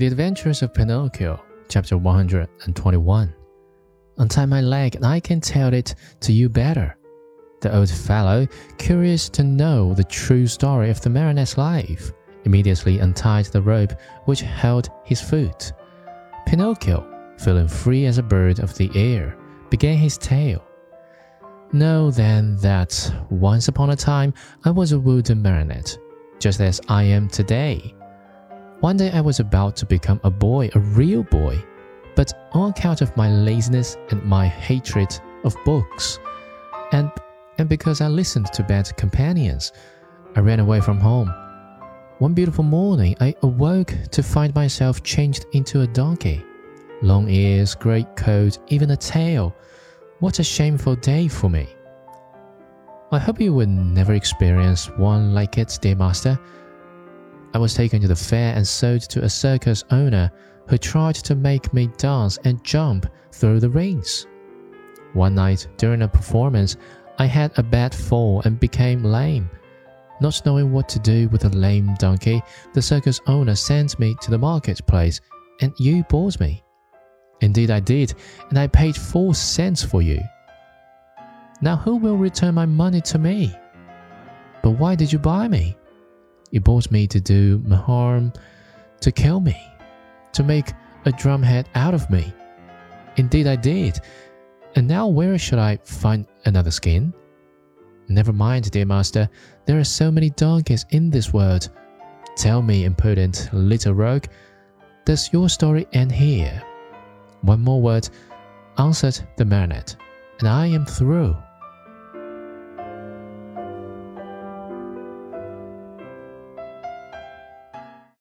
The Adventures of Pinocchio, chapter 121. Untie my leg and I can tell it to you better. The old fellow, curious to know the true story of the marionette's life, immediately untied the rope which held his foot. Pinocchio, feeling free as a bird of the air, began his tale. Know then that once upon a time I was a wooden marionette, just as I am today. One day I was about to become a boy, a real boy, but on account of my laziness and my hatred of books, and and because I listened to bad companions, I ran away from home. One beautiful morning, I awoke to find myself changed into a donkey. Long ears, great coat, even a tail. What a shameful day for me. I hope you will never experience one like it, dear master. I was taken to the fair and sold to a circus owner who tried to make me dance and jump through the rings. One night during a performance, I had a bad fall and became lame. Not knowing what to do with a lame donkey, the circus owner sent me to the marketplace and you bought me. Indeed, I did, and I paid four cents for you. Now, who will return my money to me? But why did you buy me? You bought me to do me harm, to kill me, to make a drumhead out of me. Indeed, I did. And now, where should I find another skin? Never mind, dear master, there are so many donkeys in this world. Tell me, impudent little rogue, does your story end here? One more word, answered the marionette, and I am through.